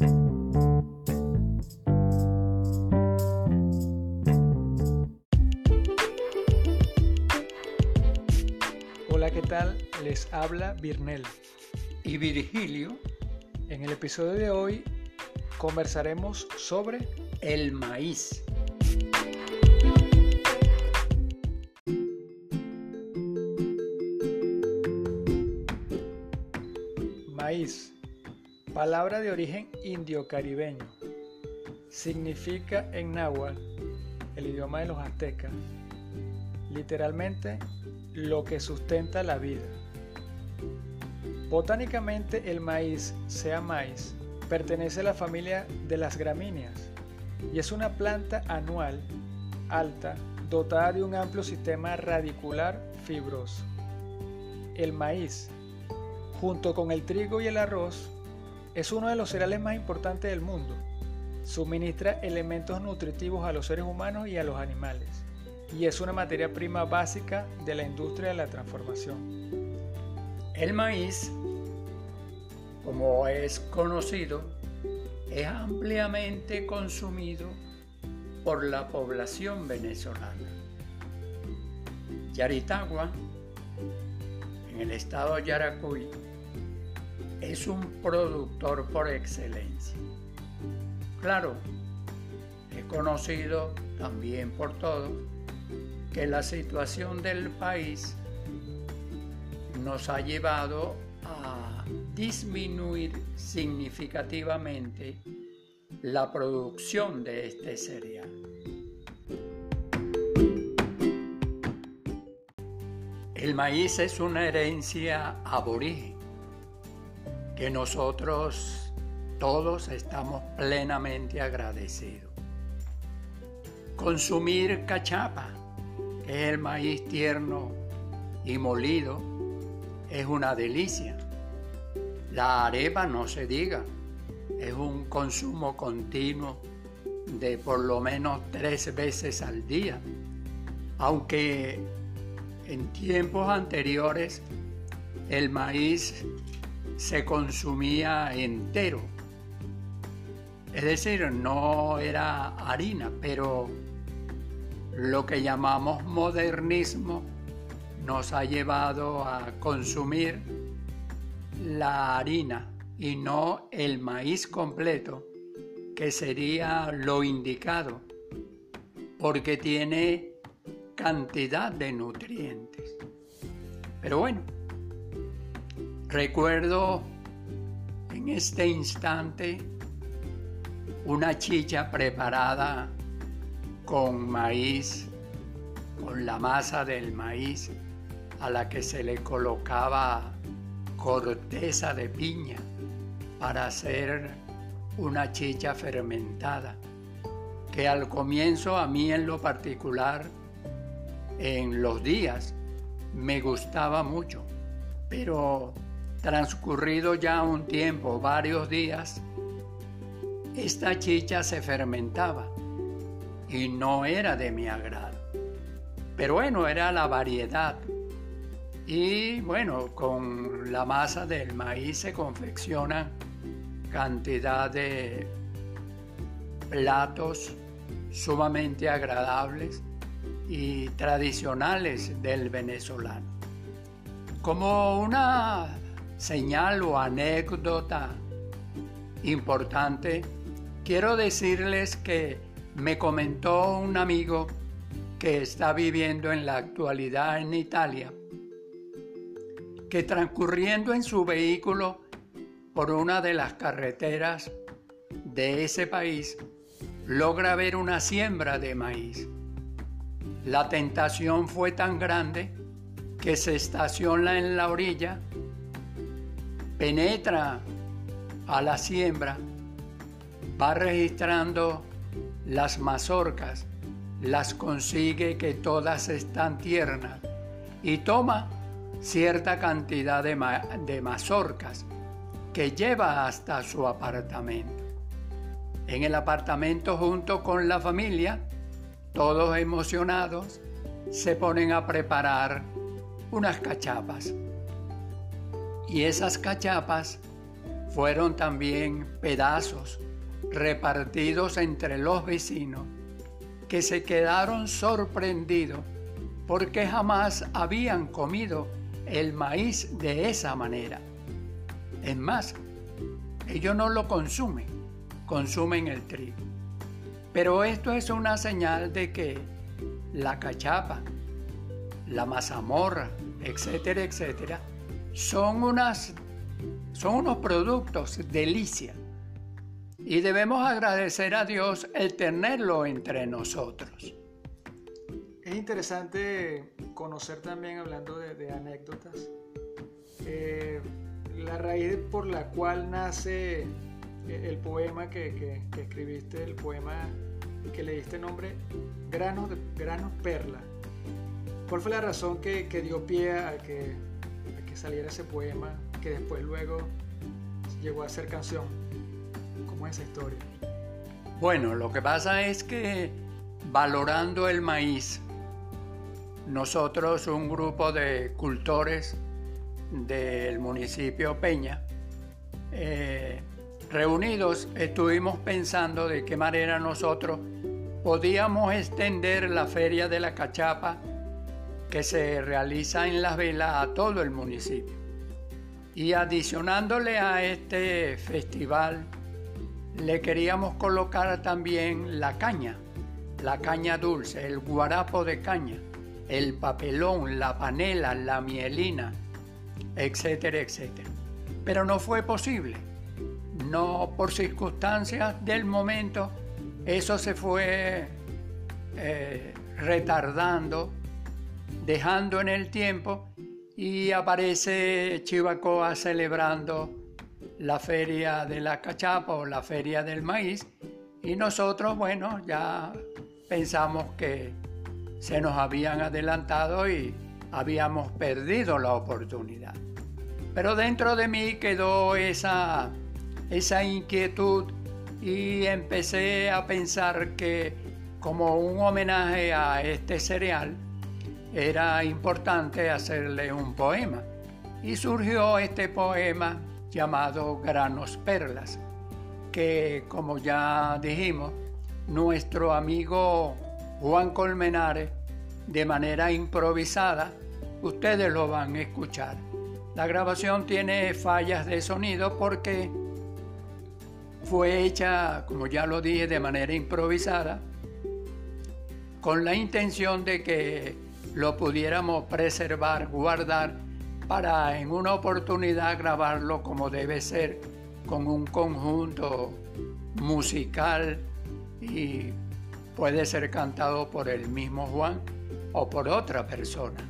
Hola, ¿qué tal? Les habla Birnel. Y Virgilio, En el episodio de hoy conversaremos sobre el maíz. maíz, palabra de origen indio-caribeño. Significa en náhuatl, el idioma de los aztecas, literalmente lo que sustenta la vida. Botánicamente el maíz, sea maíz, pertenece a la familia de las gramíneas y es una planta anual, alta, dotada de un amplio sistema radicular fibroso. El maíz, junto con el trigo y el arroz, es uno de los cereales más importantes del mundo. Suministra elementos nutritivos a los seres humanos y a los animales y es una materia prima básica de la industria de la transformación. El maíz, como es conocido, es ampliamente consumido por la población venezolana. Yaritagua, en el estado Yaracuy, es un productor por excelencia. Claro, es conocido también por todos que la situación del país nos ha llevado a disminuir significativamente la producción de este cereal. El maíz es una herencia aborigen que nosotros todos estamos plenamente agradecidos. Consumir cachapa, que es el maíz tierno y molido, es una delicia. La arepa no se diga, es un consumo continuo de por lo menos tres veces al día, aunque en tiempos anteriores el maíz se consumía entero, es decir, no era harina, pero lo que llamamos modernismo nos ha llevado a consumir la harina y no el maíz completo, que sería lo indicado, porque tiene cantidad de nutrientes. Pero bueno, recuerdo en este instante una chicha preparada con maíz, con la masa del maíz a la que se le colocaba corteza de piña para hacer una chicha fermentada, que al comienzo a mí en lo particular, en los días, me gustaba mucho, pero transcurrido ya un tiempo, varios días, esta chicha se fermentaba y no era de mi agrado. Pero bueno, era la variedad. Y bueno, con la masa del maíz se confeccionan cantidad de platos sumamente agradables y tradicionales del venezolano. Como una señal o anécdota importante, quiero decirles que me comentó un amigo que está viviendo en la actualidad en Italia, que transcurriendo en su vehículo por una de las carreteras de ese país, logra ver una siembra de maíz. La tentación fue tan grande que se estaciona en la orilla, penetra a la siembra, va registrando las mazorcas, las consigue que todas están tiernas y toma cierta cantidad de, de mazorcas que lleva hasta su apartamento. En el apartamento junto con la familia, todos emocionados, se ponen a preparar unas cachapas. Y esas cachapas fueron también pedazos repartidos entre los vecinos que se quedaron sorprendidos porque jamás habían comido el maíz de esa manera. Es más, ellos no lo consumen, consumen el trigo. Pero esto es una señal de que la cachapa, la mazamorra, etcétera, etcétera, son, unas, son unos productos delicia. Y debemos agradecer a Dios el tenerlo entre nosotros. Es interesante conocer también, hablando de, anécdotas, eh, la raíz por la cual nace el poema que, escribiste, el poema que le diste nombre Granos, Granos Perla. ¿Cuál fue la razón que, dio pie a que, que saliera ese poema que después luego llegó a ser canción? ¿Cómo es esa historia? Bueno, lo que pasa es que valorando el maíz, nosotros, un grupo de cultores del municipio Peña, eh, reunidos estuvimos pensando de qué manera nosotros podíamos extender la feria de la cachapa que se realiza en Las Velas a todo el municipio. Y adicionándole a este festival, le queríamos colocar también la caña, la caña dulce, el guarapo de caña, el papelón, la panela, la mielina, etcétera, etcétera. Pero no fue posible. No por circunstancias del momento, eso se fue eh, retardando, dejando en el tiempo y aparece Chivacoa celebrando la feria de la cachapa o la feria del maíz y nosotros, bueno, ya pensamos que se nos habían adelantado y habíamos perdido la oportunidad. Pero dentro de mí quedó esa, esa inquietud y empecé a pensar que como un homenaje a este cereal era importante hacerle un poema. Y surgió este poema llamado Granos Perlas, que como ya dijimos, nuestro amigo Juan Colmenares, de manera improvisada, ustedes lo van a escuchar. La grabación tiene fallas de sonido porque fue hecha, como ya lo dije, de manera improvisada, con la intención de que lo pudiéramos preservar, guardar, para en una oportunidad grabarlo como debe ser, con un conjunto musical y puede ser cantado por el mismo Juan o por otra persona.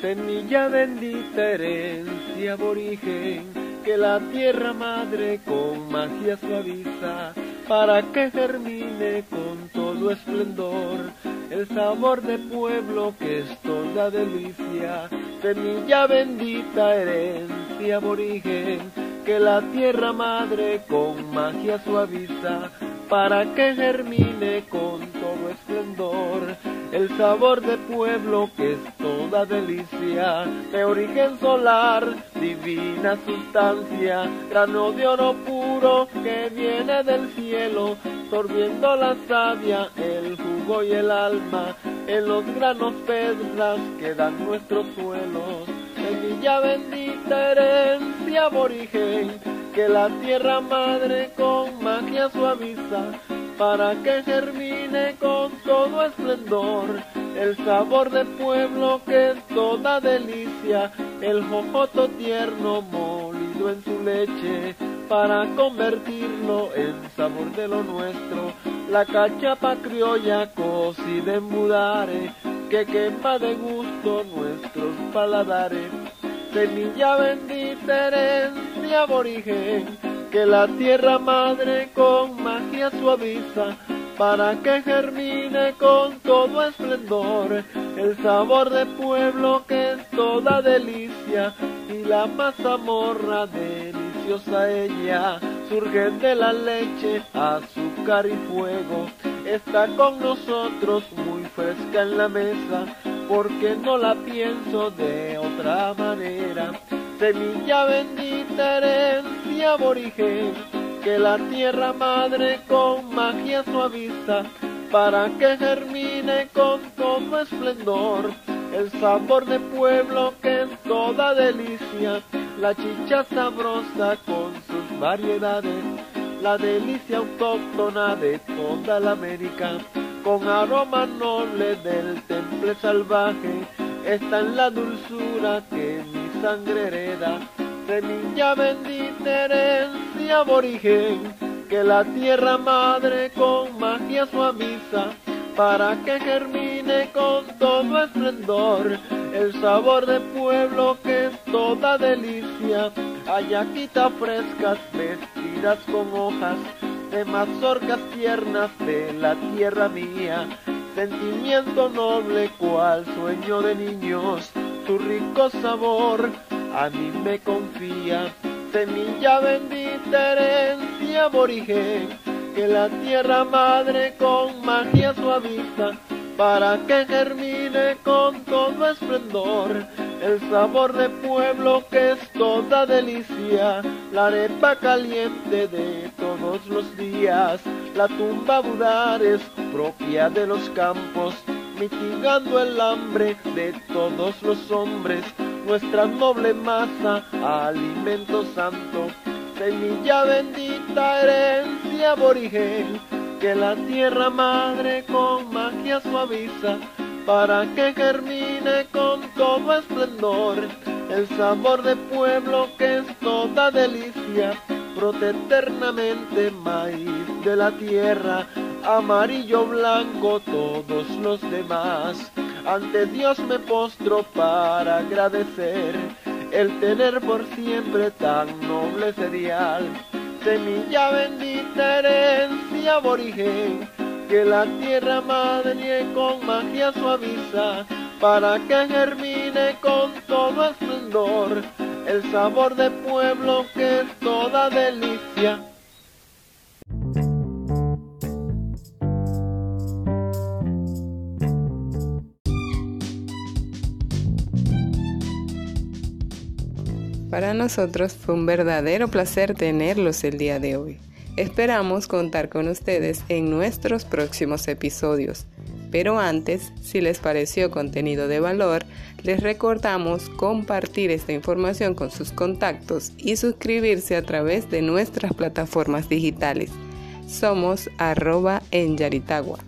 Semilla bendita, herencia aborigen, que la tierra madre con magia suaviza, para que germine con todo esplendor el sabor de pueblo que es toda delicia. Semilla bendita, herencia aborigen, que la tierra madre con magia suaviza para que germine con todo esplendor el sabor de pueblo que es toda delicia, de origen solar, divina sustancia, grano de oro puro que viene del cielo, sorbiendo la savia, el jugo y el alma, en los granos pedras que dan nuestros suelos, semilla bendita, herencia aborigen, que la tierra madre con magia suaviza, para que germine con todo esplendor el sabor del pueblo que es toda delicia, el jojoto tierno molido en su leche, para convertirlo en sabor de lo nuestro, la cachapa criolla cocida en mudare, que quema de gusto nuestros paladares. Semilla bendita herencia aborigen, que la tierra madre con magia suaviza, para que germine con todo esplendor el sabor de pueblo que es toda delicia y la mazamorra deliciosa ella surge de la leche, azúcar y fuego, está con nosotros muy fresca en la mesa porque no la pienso de otra manera. semilla bendita herencia aborigen, que la tierra madre con magia suaviza, para que germine con todo esplendor el sabor de pueblo que es toda delicia, la chicha sabrosa con sus variedades, la delicia autóctona de toda la América, con aroma noble del temple salvaje, está en la dulzura que mi sangre hereda, semilla bendita herencia aborigen, que la tierra madre con magia suaviza, para que germine con todo esplendor el sabor de pueblo que es toda delicia, ayaquitas frescas vestidas con hojas de mazorcas tiernas de la tierra mía, sentimiento noble cual sueño de niños, su rico sabor a mí me confía, semilla bendita herencia aborigen que la tierra madre con magia suaviza para que germine con todo esplendor el sabor de pueblo que es toda delicia, la arepa caliente de todos los días, la tumba budar es propia de los campos, mitigando el hambre de todos los hombres, nuestra noble masa, alimento santo semilla bendita, herencia aborigen, que la tierra madre con magia suaviza, para que germine con todo esplendor el sabor de pueblo que es toda delicia, brote eternamente maíz de la tierra, amarillo blanco todos los demás. Ante Dios me postro para agradecer el tener por siempre tan noble cereal, semilla bendita herencia aborigen, que la tierra madre con magia suaviza, para que germine con todo esplendor el sabor de pueblo que es toda delicia. Para nosotros fue un verdadero placer tenerlos el día de hoy. Esperamos contar con ustedes en nuestros próximos episodios. Pero antes, si les pareció contenido de valor, les recordamos compartir esta información con sus contactos y suscribirse a través de nuestras plataformas digitales. Somos arroba en Yaritagua.